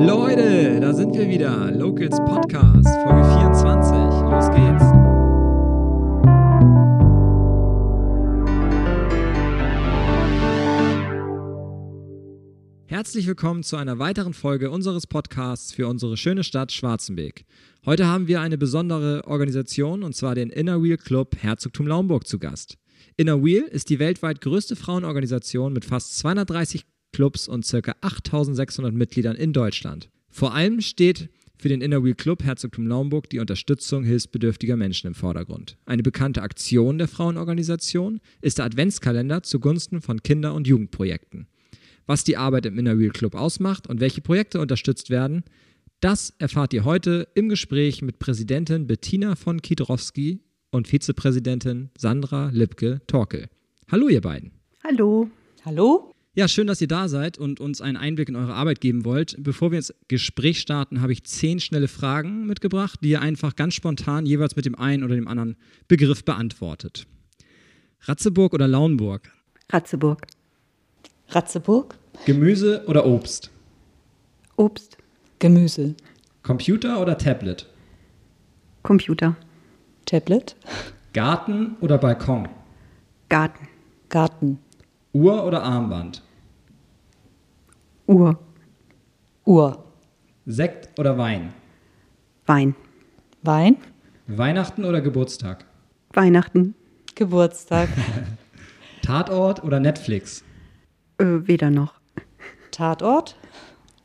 Leute, da sind wir wieder. Locals Podcast, Folge 24. Los geht's. Herzlich willkommen zu einer weiteren Folge unseres Podcasts für unsere schöne Stadt Schwarzenbeek. Heute haben wir eine besondere Organisation und zwar den Inner Wheel Club Herzogtum Laumburg zu Gast. Inner Wheel ist die weltweit größte Frauenorganisation mit fast 230 Clubs und ca. 8600 Mitgliedern in Deutschland. Vor allem steht für den Inner Wheel Club Herzogtum Naumburg die Unterstützung hilfsbedürftiger Menschen im Vordergrund. Eine bekannte Aktion der Frauenorganisation ist der Adventskalender zugunsten von Kinder- und Jugendprojekten. Was die Arbeit im Inner Wheel Club ausmacht und welche Projekte unterstützt werden, das erfahrt ihr heute im Gespräch mit Präsidentin Bettina von Kiedrowski und Vizepräsidentin Sandra Lipke-Torkel. Hallo ihr beiden. Hallo. Hallo. Ja, schön, dass ihr da seid und uns einen Einblick in eure Arbeit geben wollt. Bevor wir ins Gespräch starten, habe ich zehn schnelle Fragen mitgebracht, die ihr einfach ganz spontan jeweils mit dem einen oder dem anderen Begriff beantwortet. Ratzeburg oder Lauenburg? Ratzeburg. Ratzeburg. Gemüse oder Obst? Obst. Gemüse. Computer oder Tablet? Computer. Tablet. Garten oder Balkon? Garten. Garten. Uhr oder Armband? Uhr. Uhr. Sekt oder Wein? Wein. Wein. Weihnachten oder Geburtstag? Weihnachten. Geburtstag. Tatort oder Netflix? Äh, weder noch. Tatort.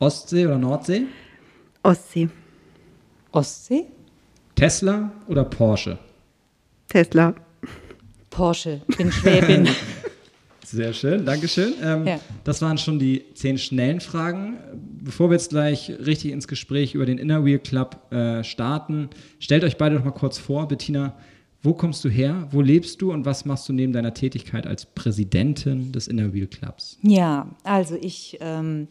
Ostsee oder Nordsee? Ostsee. Ostsee. Tesla oder Porsche? Tesla. Porsche. Bin Schwäbin. Sehr schön, Dankeschön. Ähm, Ja. Das waren schon die zehn schnellen Fragen. Bevor wir jetzt gleich richtig ins Gespräch über den Inner Wheel Club äh, starten, stellt euch beide noch mal kurz vor. Bettina, wo kommst du her? Wo lebst du und was machst du neben deiner Tätigkeit als Präsidentin des Inner Wheel Clubs? ja, also ich ähm,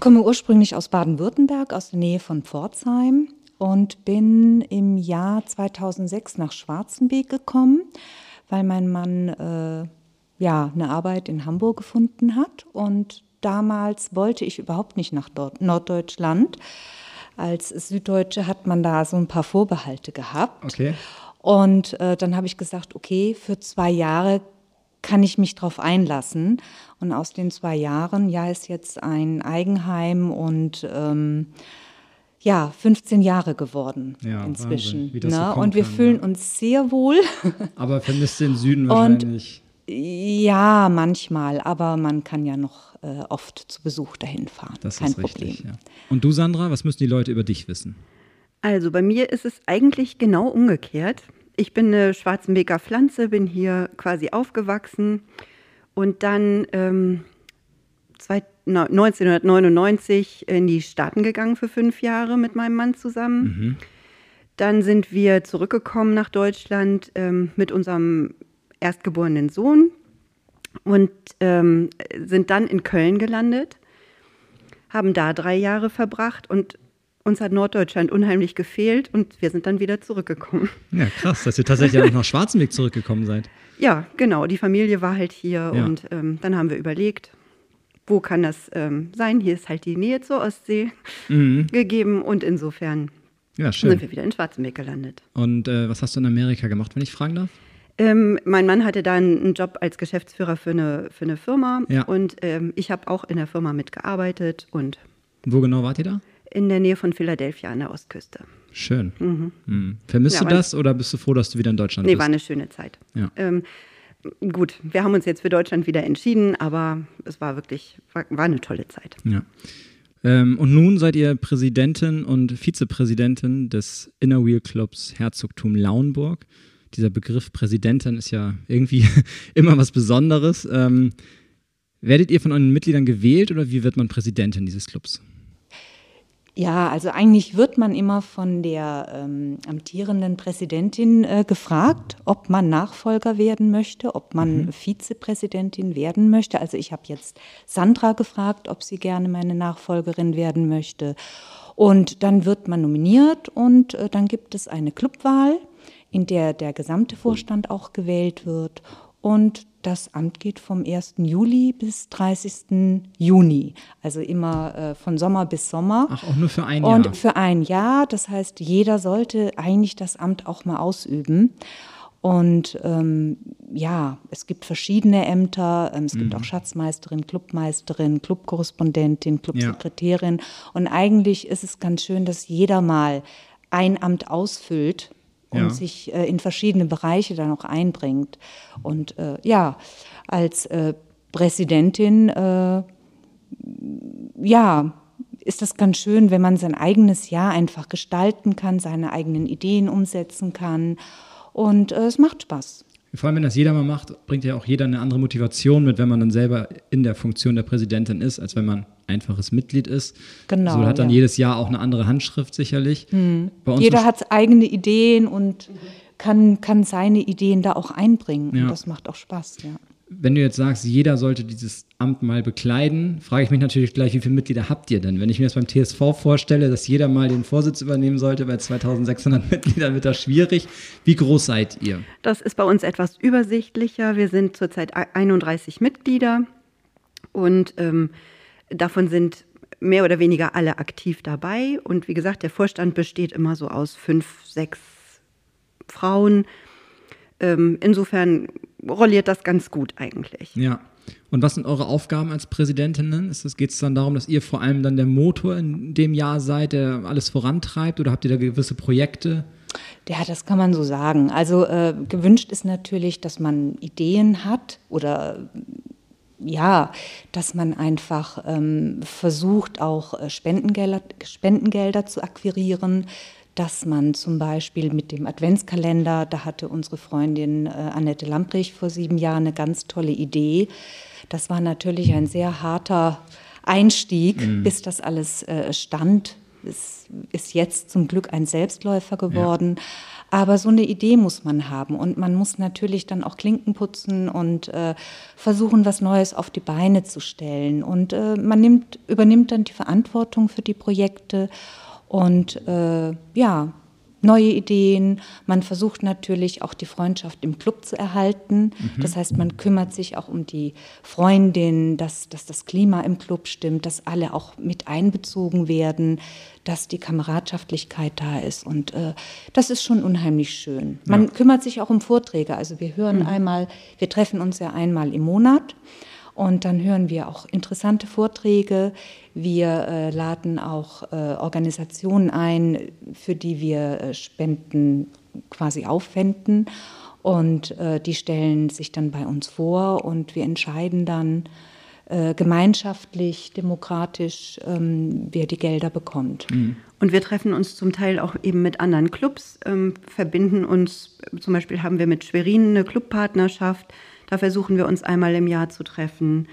komme ursprünglich aus Baden-Württemberg, aus der Nähe von Pforzheim und bin im Jahr 2006 nach Schwarzenbeek gekommen, weil mein Mann äh, ja eine Arbeit in Hamburg gefunden hat und damals wollte ich überhaupt nicht nach Norddeutschland. Als Süddeutsche hat man da so ein paar Vorbehalte gehabt. Okay. Und äh, dann habe ich gesagt, okay, für zwei Jahre kann ich mich drauf einlassen. Und aus den zwei Jahren, ja, ist jetzt ein Eigenheim und ähm, ja, 15 Jahre geworden Ja, inzwischen. Wahnsinn, wie das so ne? kommen und wir kann, fühlen ja. uns sehr wohl. Aber vermisst den Süden Und- wahrscheinlich. Ja, manchmal, aber man kann ja noch äh, oft zu Besuch dahin fahren. Das Kein ist Problem. richtig. Ja. Und du, Sandra, was müssen die Leute über dich wissen? Also bei mir ist es eigentlich genau umgekehrt. Ich bin eine Schwarzenbeker Pflanze, bin hier quasi aufgewachsen und dann ähm, zwei, na, 1999 in die Staaten gegangen für fünf Jahre mit meinem Mann zusammen. Dann sind wir zurückgekommen nach Deutschland ähm, mit unserem erstgeborenen Sohn und ähm, sind dann in Köln gelandet, haben da drei Jahre verbracht und uns hat Norddeutschland unheimlich gefehlt und wir sind dann wieder zurückgekommen. Ja, krass, dass ihr tatsächlich auch nach Schwarzenweg zurückgekommen seid. Ja, genau, die Familie war halt hier Ja. und ähm, dann haben wir überlegt, wo kann das ähm, sein? Hier ist halt die Nähe zur Ostsee gegeben und insofern Ja, sind wir wieder in Schwarzenbeck gelandet. Und äh, was hast du in Amerika gemacht, wenn ich fragen darf? Ähm, mein Mann hatte dann einen Job als Geschäftsführer für eine, für eine Firma Ja. und ähm, ich habe auch in der Firma mitgearbeitet und Wo genau wart ihr da? in der Nähe von Philadelphia an der Ostküste. Schön. Mhm. Vermisst Ja, du das oder bist du froh, dass du wieder in Deutschland Nee, bist? war eine schöne Zeit. Ja. Ähm, gut, wir haben uns jetzt für Deutschland wieder entschieden, aber es war wirklich, war, war eine tolle Zeit. Ja. Ähm, und nun seid ihr Präsidentin und Vizepräsidentin des Inner Wheel Clubs Herzogtum Lauenburg. Dieser Begriff Präsidentin ist ja irgendwie immer was Besonderes. Ähm, werdet ihr von euren Mitgliedern gewählt oder wie wird man Präsidentin dieses Clubs? Ja, also eigentlich wird man immer von der ähm, amtierenden Präsidentin äh, gefragt, ob man Nachfolger werden möchte, ob man Vizepräsidentin werden möchte. Also ich habe jetzt Sandra gefragt, ob sie gerne meine Nachfolgerin werden möchte. Und dann wird man nominiert und äh, dann gibt es eine Clubwahl, in der der gesamte Vorstand auch gewählt wird. und das Amt geht vom 1. Juli bis 30. Juni, also immer äh, von Sommer bis Sommer. Ach, auch nur für ein Jahr? Und für ein Jahr, das heißt, jeder sollte eigentlich das Amt auch mal ausüben. Und ähm, ja, es gibt verschiedene Ämter. Ähm, es mhm. gibt auch Schatzmeisterin, Clubmeisterin, Clubkorrespondentin, Clubsekretärin. Ja. Und eigentlich ist es ganz schön, dass jeder mal ein Amt ausfüllt und ja. sich äh, in verschiedene Bereiche dann auch einbringt. Und äh, ja, als äh, Präsidentin, äh, ja, ist das ganz schön, wenn man sein eigenes Jahr einfach gestalten kann, seine eigenen Ideen umsetzen kann und äh, es macht Spaß. Vor allem, wenn das jeder mal macht, bringt ja auch jeder eine andere Motivation mit, wenn man dann selber in der Funktion der Präsidentin ist, als wenn man einfaches Mitglied ist. Genau. So hat dann ja. jedes Jahr auch eine andere Handschrift sicherlich. Hm. jeder hat eigene Ideen und kann, kann seine Ideen da auch einbringen. Ja. Und das macht auch Spaß, ja wenn du jetzt sagst, jeder sollte dieses Amt mal bekleiden, frage ich mich natürlich gleich, wie viele Mitglieder habt ihr denn? Wenn ich mir das beim TSV vorstelle, dass jeder mal den Vorsitz übernehmen sollte, bei 2600 Mitgliedern wird das schwierig. Wie groß seid ihr? Das ist bei uns etwas übersichtlicher. Wir sind zurzeit 31 Mitglieder und ähm, davon sind mehr oder weniger alle aktiv dabei. Und wie gesagt, der Vorstand besteht immer so aus fünf, sechs Frauen. Ähm, insofern rolliert das ganz gut eigentlich. Ja. Und was sind eure Aufgaben als Präsidentinnen? Geht es dann darum, dass ihr vor allem dann der Motor in dem Jahr seid, der alles vorantreibt oder habt ihr da gewisse Projekte? Ja, das kann man so sagen. Also äh, gewünscht ist natürlich, dass man Ideen hat oder ja, dass man einfach ähm, versucht, auch äh, Spendengelder, Spendengelder zu akquirieren, dass man zum Beispiel mit dem Adventskalender, da hatte unsere Freundin äh, Annette Lamprich vor sieben Jahren eine ganz tolle Idee. Das war natürlich ein sehr harter Einstieg, mhm. bis das alles äh, stand. Es ist jetzt zum Glück ein Selbstläufer geworden. Ja. Aber so eine Idee muss man haben und man muss natürlich dann auch Klinken putzen und äh, versuchen, was Neues auf die Beine zu stellen. Und äh, man nimmt, übernimmt dann die Verantwortung für die Projekte und äh, ja, neue Ideen. Man versucht natürlich auch die Freundschaft im Club zu erhalten. Mhm. Das heißt, man kümmert sich auch um die Freundin, dass, dass das Klima im Club stimmt, dass alle auch mit einbezogen werden, dass die Kameradschaftlichkeit da ist. Und äh, das ist schon unheimlich schön. Man ja. kümmert sich auch um Vorträge. Also wir hören mhm. einmal, wir treffen uns ja einmal im Monat. Und dann hören wir auch interessante Vorträge. Wir äh, laden auch äh, Organisationen ein, für die wir äh, Spenden quasi aufwenden. Und äh, die stellen sich dann bei uns vor und wir entscheiden dann äh, gemeinschaftlich, demokratisch, ähm, wer die Gelder bekommt. Mhm. Und wir treffen uns zum Teil auch eben mit anderen Clubs, ähm, verbinden uns, zum Beispiel haben wir mit Schwerin eine Clubpartnerschaft da versuchen wir uns einmal im Jahr zu treffen.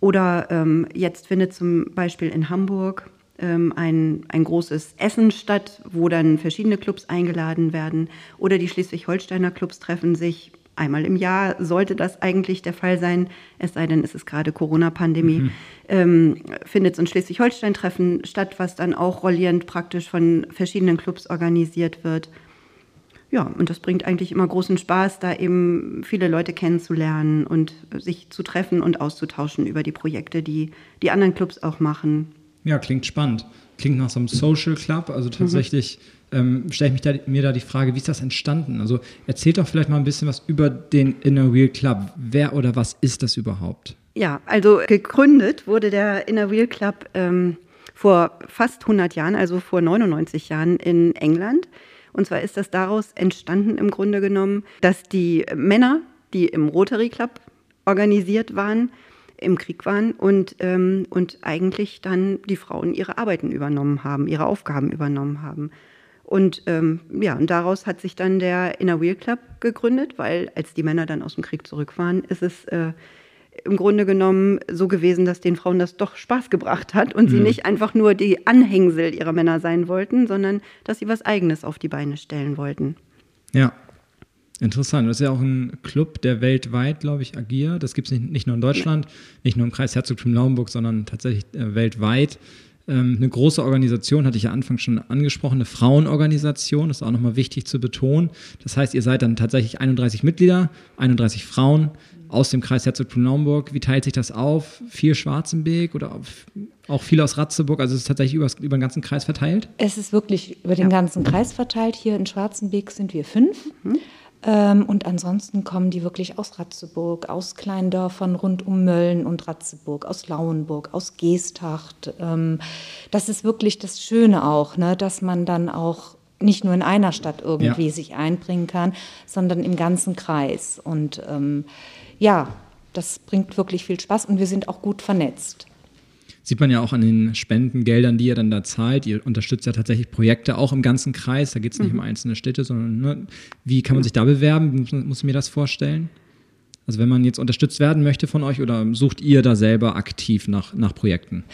Oder ähm, jetzt findet zum Beispiel in Hamburg ähm, ein, ein großes Essen statt, wo dann verschiedene Clubs eingeladen werden. Oder die Schleswig-Holsteiner Clubs treffen sich einmal im Jahr, sollte das eigentlich der Fall sein, es sei denn, es ist gerade Corona-Pandemie, mhm. ähm, findet so ein Schleswig-Holstein-Treffen statt, was dann auch rollierend praktisch von verschiedenen Clubs organisiert wird. Ja, und das bringt eigentlich immer großen Spaß, da eben viele Leute kennenzulernen und sich zu treffen und auszutauschen über die Projekte, die die anderen Clubs auch machen. Ja, klingt spannend. Klingt nach so einem Social Club. Also mhm. tatsächlich mhm. ähm, stelle ich mich da, mir da die Frage, wie ist das entstanden? Also erzählt doch vielleicht mal ein bisschen was über den Inner Wheel Club. Wer oder was ist das überhaupt? Ja, also gegründet wurde der Inner Wheel Club ähm, vor fast 100 Jahren, also vor 99 Jahren in England. Und zwar ist das daraus entstanden im Grunde genommen, dass die Männer, die im Rotary Club organisiert waren, im Krieg waren und, ähm, und eigentlich dann die Frauen ihre Arbeiten übernommen haben, ihre Aufgaben übernommen haben. Und ähm, ja, und daraus hat sich dann der Inner Wheel Club gegründet, weil als die Männer dann aus dem Krieg zurück waren, ist es äh, im Grunde genommen so gewesen, dass den Frauen das doch Spaß gebracht hat und mhm. sie nicht einfach nur die Anhängsel ihrer Männer sein wollten, sondern dass sie was Eigenes auf die Beine stellen wollten. Ja, Interessant. Das ist ja auch ein Club, der weltweit, glaube ich, agiert. Das gibt es nicht, nicht, nur in Deutschland, nicht nur im Kreis Herzogtum Lauenburg, sondern tatsächlich äh, weltweit. Ähm, eine große Organisation, hatte ich ja Anfang schon angesprochen, eine Frauenorganisation, das ist auch nochmal wichtig zu betonen. Das heißt, ihr seid dann tatsächlich 31 Mitglieder, 31 Frauen aus dem Kreis Herzogtum-Naumburg. Wie teilt sich das auf? Viel Schwarzenberg oder auch viel aus Ratzeburg? Also ist es tatsächlich über, über den ganzen Kreis verteilt? Es ist wirklich über den ja. ganzen Kreis verteilt. Hier in Schwarzenberg sind wir fünf. Mhm. Ähm, und ansonsten kommen die wirklich aus Ratzeburg, aus Kleindörfern rund um Mölln und Ratzeburg, aus Lauenburg, aus Geesthacht. Ähm, das ist wirklich das Schöne auch, ne, dass man dann auch nicht nur in einer Stadt irgendwie ja. sich einbringen kann, sondern im ganzen Kreis. Und ähm, ja, das bringt wirklich viel Spaß und wir sind auch gut vernetzt. Sieht man ja auch an den Spendengeldern, die ihr dann da zahlt. Ihr unterstützt ja tatsächlich Projekte auch im ganzen Kreis. Da geht es nicht mhm. um einzelne Städte, sondern ne, wie kann man sich da bewerben? Muss, muss ich mir das vorstellen? Also wenn man jetzt unterstützt werden möchte von euch oder sucht ihr da selber aktiv nach, nach Projekten?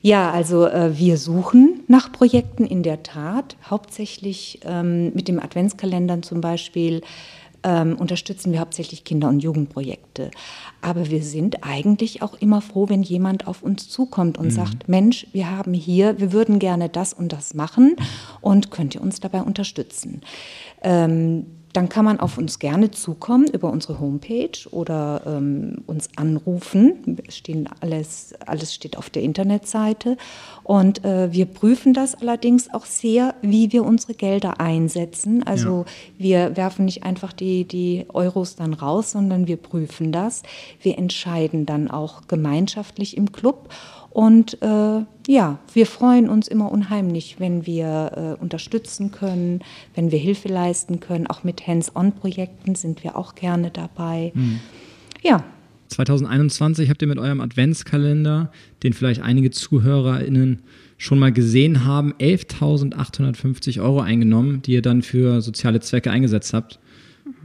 Ja, also äh, wir suchen nach Projekten in der Tat, hauptsächlich ähm, mit dem Adventskalendern zum Beispiel ähm, unterstützen wir hauptsächlich Kinder- und Jugendprojekte. Aber wir sind eigentlich auch immer froh, wenn jemand auf uns zukommt und mhm. sagt, Mensch, wir haben hier, wir würden gerne das und das machen und könnt ihr uns dabei unterstützen. Ähm, dann kann man auf uns gerne zukommen über unsere Homepage oder ähm, uns anrufen. Stehen alles, alles steht auf der Internetseite. Und äh, wir prüfen das allerdings auch sehr, wie wir unsere Gelder einsetzen. Also ja. wir werfen nicht einfach die, die Euros dann raus, sondern wir prüfen das. Wir entscheiden dann auch gemeinschaftlich im Club. Und äh, ja, wir freuen uns immer unheimlich, wenn wir äh, unterstützen können, wenn wir Hilfe leisten können. Auch mit Hands-on-Projekten sind wir auch gerne dabei. Mhm. Ja. 2021 habt ihr mit eurem Adventskalender, den vielleicht einige ZuhörerInnen schon mal gesehen haben, 11.850 Euro eingenommen, die ihr dann für soziale Zwecke eingesetzt habt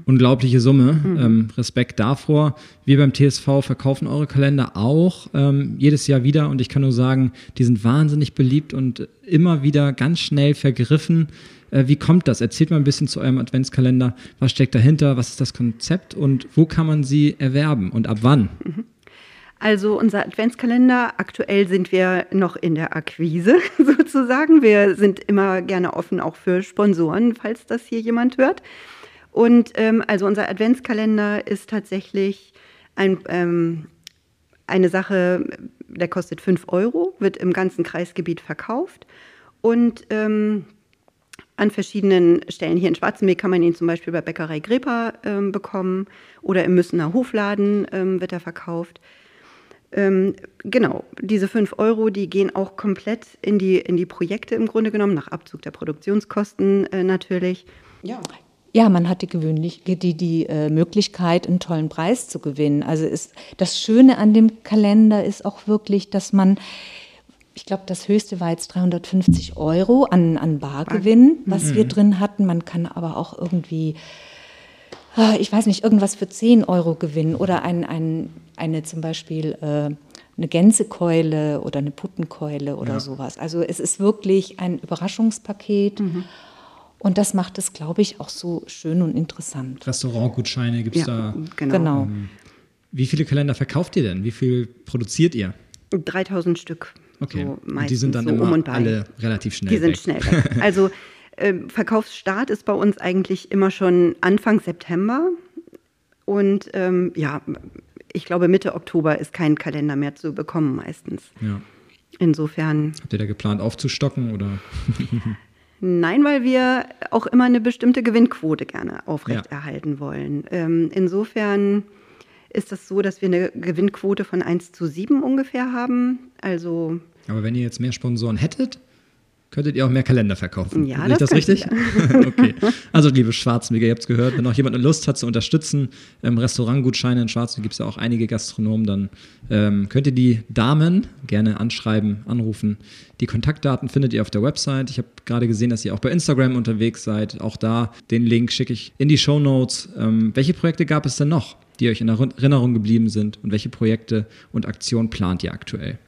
unglaubliche Summe. Mhm. Ähm, Respekt davor. Wir beim TSV verkaufen eure Kalender auch ähm, jedes Jahr wieder und ich kann nur sagen, die sind wahnsinnig beliebt und immer wieder ganz schnell vergriffen. Äh, wie kommt das? Erzählt mal ein bisschen zu eurem Adventskalender. Was steckt dahinter? Was ist das Konzept und wo kann man sie erwerben und ab wann? Mhm. Also unser Adventskalender, aktuell sind wir noch in der Akquise sozusagen. Wir sind immer gerne offen auch für Sponsoren, falls das hier jemand hört. Und ähm, also unser Adventskalender ist tatsächlich ein, ähm, eine Sache, der kostet 5 Euro, wird im ganzen Kreisgebiet verkauft. Und ähm, an verschiedenen Stellen hier in Schwarzenberg kann man ihn zum Beispiel bei Bäckerei Grepa ähm, bekommen oder im Müssener Hofladen ähm, wird er verkauft. Ähm, genau, diese 5 Euro, die gehen auch komplett in die, in die Projekte im Grunde genommen, nach Abzug der Produktionskosten äh, natürlich. Ja. Ja, man hat die, gewöhnlich, die, die äh, Möglichkeit, einen tollen Preis zu gewinnen. Also ist, das Schöne an dem Kalender ist auch wirklich, dass man, ich glaube, das höchste war jetzt 350 Euro an, an Bargewinn, was mhm. wir drin hatten. Man kann aber auch irgendwie, ah, ich weiß nicht, irgendwas für 10 Euro gewinnen oder ein, ein, eine zum Beispiel äh, eine Gänsekeule oder eine Puttenkeule oder ja. sowas. Also es ist wirklich ein Überraschungspaket. Mhm. Und das macht es, glaube ich, auch so schön und interessant. Restaurantgutscheine gibt es ja, da. Genau. genau. Ähm, wie viele Kalender verkauft ihr denn? Wie viel produziert ihr? 3000 Stück. Okay. So und die sind dann so immer um alle relativ schnell. Die sind schnell weg. Also äh, Verkaufsstart ist bei uns eigentlich immer schon Anfang September. Und ähm, ja, ich glaube, Mitte Oktober ist kein Kalender mehr zu bekommen meistens. Ja. Insofern. Habt ihr da geplant aufzustocken oder? Nein, weil wir auch immer eine bestimmte Gewinnquote gerne aufrechterhalten ja. wollen. Ähm, insofern ist das so, dass wir eine Gewinnquote von 1 zu 7 ungefähr haben. Also Aber wenn ihr jetzt mehr Sponsoren hättet, könntet ihr auch mehr Kalender verkaufen. Ja, Sehe ich das, richtig? okay. Also, liebe Schwarzenberger, ihr habt es gehört, wenn auch jemand eine Lust hat zu unterstützen, ähm, Restaurantgutscheine in Schwarzenberg gibt es ja auch einige Gastronomen, dann ähm, könnt ihr die Damen gerne anschreiben, anrufen. Die Kontaktdaten findet ihr auf der Website. Ich habe gerade gesehen, dass ihr auch bei Instagram unterwegs seid. Auch da den Link schicke ich in die Show Notes. Ähm, welche Projekte gab es denn noch, die euch in Erinnerung geblieben sind und welche Projekte und Aktionen plant ihr aktuell?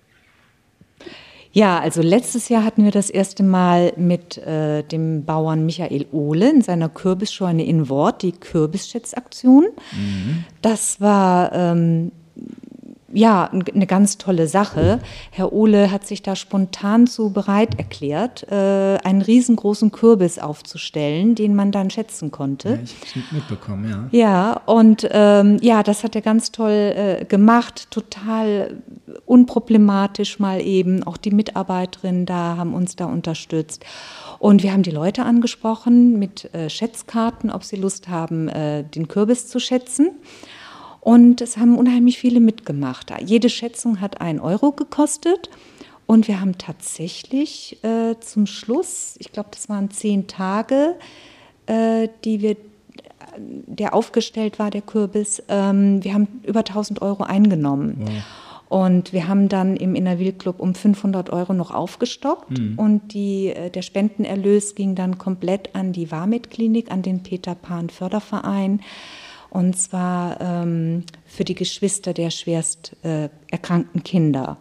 Ja, also letztes Jahr hatten wir das erste Mal mit äh, dem Bauern Michael Ohle in seiner Kürbisscheune in Wort die Kürbisschätzaktion. Mhm. Das war ähm, ja, eine ganz tolle Sache. Herr Ohle hat sich da spontan zu bereit erklärt, äh, einen riesengroßen Kürbis aufzustellen, den man dann schätzen konnte. Ja, ich habe es mitbekommen, ja. Ja, und ähm, ja, das hat er ganz toll äh, gemacht, total unproblematisch mal eben. Auch die Mitarbeiterinnen da haben uns da unterstützt. Und wir haben die Leute angesprochen mit äh, Schätzkarten, ob sie Lust haben, äh, den Kürbis zu schätzen. Und es haben unheimlich viele mitgemacht. Jede Schätzung hat einen Euro gekostet. Und wir haben tatsächlich äh, zum Schluss, ich glaube, das waren zehn Tage, äh, die wir, der aufgestellt war, der Kürbis, ähm, wir haben über 1000 Euro eingenommen. Wow. Und wir haben dann im Innerwil Club um 500 Euro noch aufgestockt mhm. und die, äh, der Spendenerlös ging dann komplett an die Warmit Klinik, an den Peter Pan Förderverein und zwar ähm, für die Geschwister der schwerst äh, erkrankten Kinder.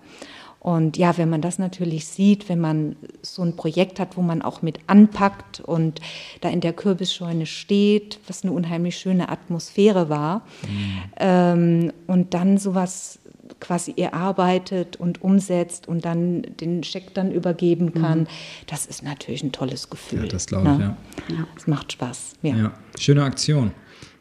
Und ja, wenn man das natürlich sieht, wenn man so ein Projekt hat, wo man auch mit anpackt und da in der Kürbisscheune steht, was eine unheimlich schöne Atmosphäre war, mhm. ähm, und dann sowas quasi erarbeitet und umsetzt und dann den Scheck dann übergeben kann, mhm. das ist natürlich ein tolles Gefühl. Ja, das glaube ich, ne? ja. ja. Es macht Spaß. Ja. ja. Schöne Aktion.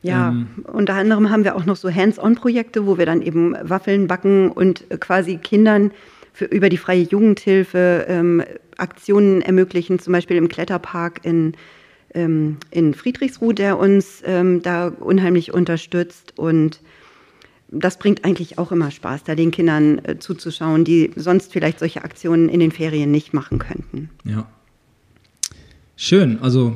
Ja, ähm, unter anderem haben wir auch noch so Hands-on-Projekte, wo wir dann eben Waffeln backen und quasi Kindern für, über die freie Jugendhilfe ähm, Aktionen ermöglichen, zum Beispiel im Kletterpark in, ähm, in Friedrichsruh, der uns ähm, da unheimlich unterstützt. Und das bringt eigentlich auch immer Spaß, da den Kindern äh, zuzuschauen, die sonst vielleicht solche Aktionen in den Ferien nicht machen könnten. Ja. Schön, also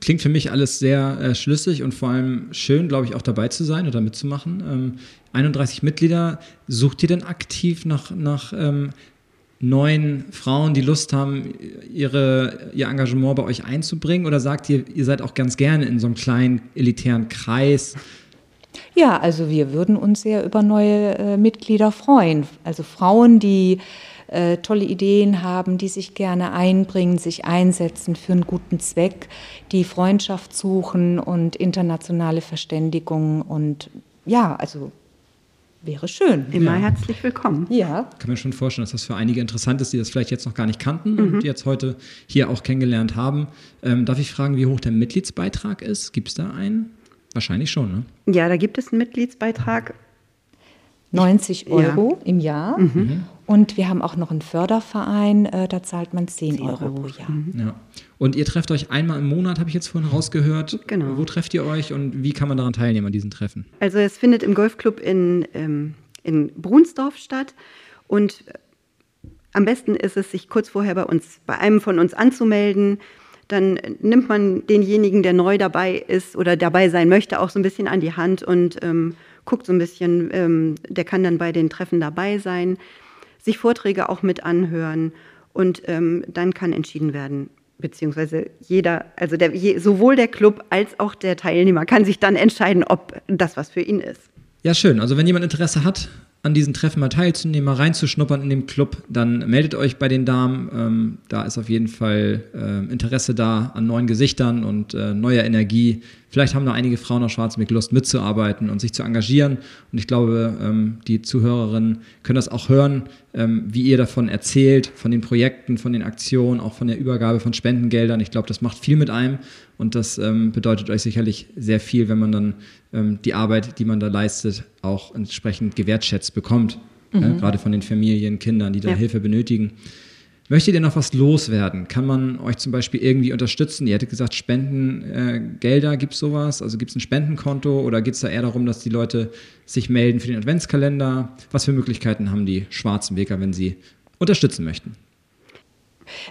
klingt für mich alles sehr äh, schlüssig und vor allem schön, glaube ich, auch dabei zu sein oder mitzumachen. Ähm, 31 Mitglieder. Sucht ihr denn aktiv nach, nach ähm, neuen Frauen, die Lust haben, ihre, ihr Engagement bei euch einzubringen? Oder sagt ihr, ihr seid auch ganz gerne in so einem kleinen elitären Kreis? Ja, also wir würden uns sehr über neue äh, Mitglieder freuen. Also Frauen, die äh, tolle Ideen haben, die sich gerne einbringen, sich einsetzen für einen guten Zweck, die Freundschaft suchen und internationale Verständigung und ja, also wäre schön. Immer ja. herzlich willkommen. Ja. Ich kann mir schon vorstellen, dass das für einige interessant ist, die das vielleicht jetzt noch gar nicht kannten mhm. und jetzt heute hier auch kennengelernt haben. Ähm, darf ich fragen, wie hoch der Mitgliedsbeitrag ist? Gibt es da einen? Wahrscheinlich schon, ne? Ja, da gibt es einen Mitgliedsbeitrag. 90 Euro ja. im Jahr. Mhm. mhm. Und wir haben auch noch einen Förderverein, äh, da zahlt man 10, 10 Euro, pro Jahr. Mhm. Ja. Und ihr trefft euch einmal im Monat, habe ich jetzt vorhin rausgehört. Genau. Wo trefft ihr euch und wie kann man daran teilnehmen an diesen Treffen? Also es findet im Golfclub in, ähm, in Brunsdorf statt und äh, am besten ist es, sich kurz vorher bei uns, bei einem von uns anzumelden. Dann nimmt man denjenigen, der neu dabei ist oder dabei sein möchte, auch so ein bisschen an die Hand und ähm, guckt so ein bisschen, ähm, der kann dann bei den Treffen dabei sein, sich Vorträge auch mit anhören und ähm, dann kann entschieden werden, beziehungsweise jeder, also der, je, sowohl der Club als auch der Teilnehmer kann sich dann entscheiden, ob das was für ihn ist. Ja, schön. Also wenn jemand Interesse hat, an diesen Treffen mal teilzunehmen, mal reinzuschnuppern in dem Club, dann meldet euch bei den Damen. Ähm, da ist auf jeden Fall äh, Interesse da an neuen Gesichtern und äh, neuer Energie. Vielleicht haben da einige Frauen aus Schwarzmeck Lust mitzuarbeiten und sich zu engagieren. Und ich glaube, ähm, die Zuhörerinnen können das auch hören, ähm, wie ihr davon erzählt, von den Projekten, von den Aktionen, auch von der Übergabe von Spendengeldern. Ich glaube, das macht viel mit einem und das ähm, bedeutet euch sicherlich sehr viel, wenn man dann ähm, die Arbeit, die man da leistet, auch entsprechend gewertschätzt bekommt. Mhm. Ja, gerade von den Familien, Kindern, die da ja. Hilfe benötigen. Möchtet ihr noch was loswerden? Kann man euch zum Beispiel irgendwie unterstützen? Ihr hättet gesagt, Spendengelder, äh, gibt es sowas? Also gibt es ein Spendenkonto oder geht es da eher darum, dass die Leute sich melden für den Adventskalender? Was für Möglichkeiten haben die schwarzen Weger, wenn sie unterstützen möchten?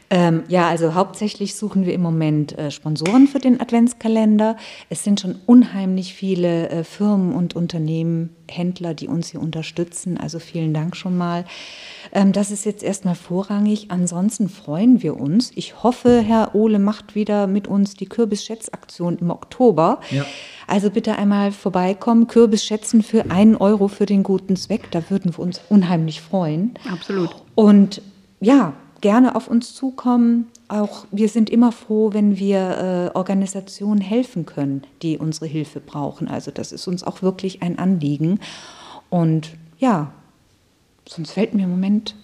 Ähm, ja, also hauptsächlich suchen wir im Moment äh, Sponsoren für den Adventskalender. Es sind schon unheimlich viele äh, Firmen und Unternehmen, Händler, die uns hier unterstützen. Also vielen Dank schon mal. Ähm, das ist jetzt erstmal vorrangig. Ansonsten freuen wir uns. Ich hoffe, Herr Ohle macht wieder mit uns die Kürbisschätzaktion im Oktober. Ja. Also bitte einmal vorbeikommen, Kürbis schätzen für einen Euro für den guten Zweck. Da würden wir uns unheimlich freuen. Absolut. Und ja, gerne auf uns zukommen. Auch wir sind immer froh, wenn wir äh, Organisationen helfen können, die unsere Hilfe brauchen. Also das ist uns auch wirklich ein Anliegen. Und ja, sonst fällt mir im Moment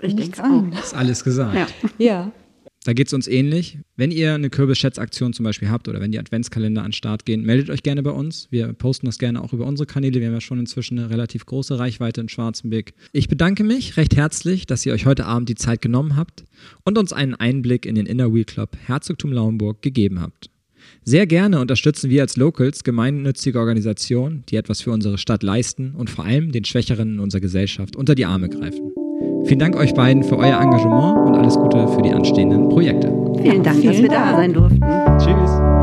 Ich nichts denke auch. Ist alles gesagt. Ja. Ja. Da geht es uns ähnlich. Wenn ihr eine Kürbisschätzaktion zum Beispiel habt oder wenn die Adventskalender an den Start gehen, meldet euch gerne bei uns. Wir posten das gerne auch über unsere Kanäle. Wir haben ja schon inzwischen eine relativ große Reichweite in Schwarzenbeck. Ich bedanke mich recht herzlich, dass ihr euch heute Abend die Zeit genommen habt und uns einen Einblick in den Inner Wheel Club Herzogtum Lauenburg gegeben habt. Sehr gerne unterstützen wir als Locals gemeinnützige Organisationen, die etwas für unsere Stadt leisten und vor allem den Schwächeren in unserer Gesellschaft unter die Arme greifen. Vielen Dank euch beiden für euer Engagement und alles Gute für die anstehenden Projekte. Vielen Dank, dass vielen wir da sein durften. Tschüss.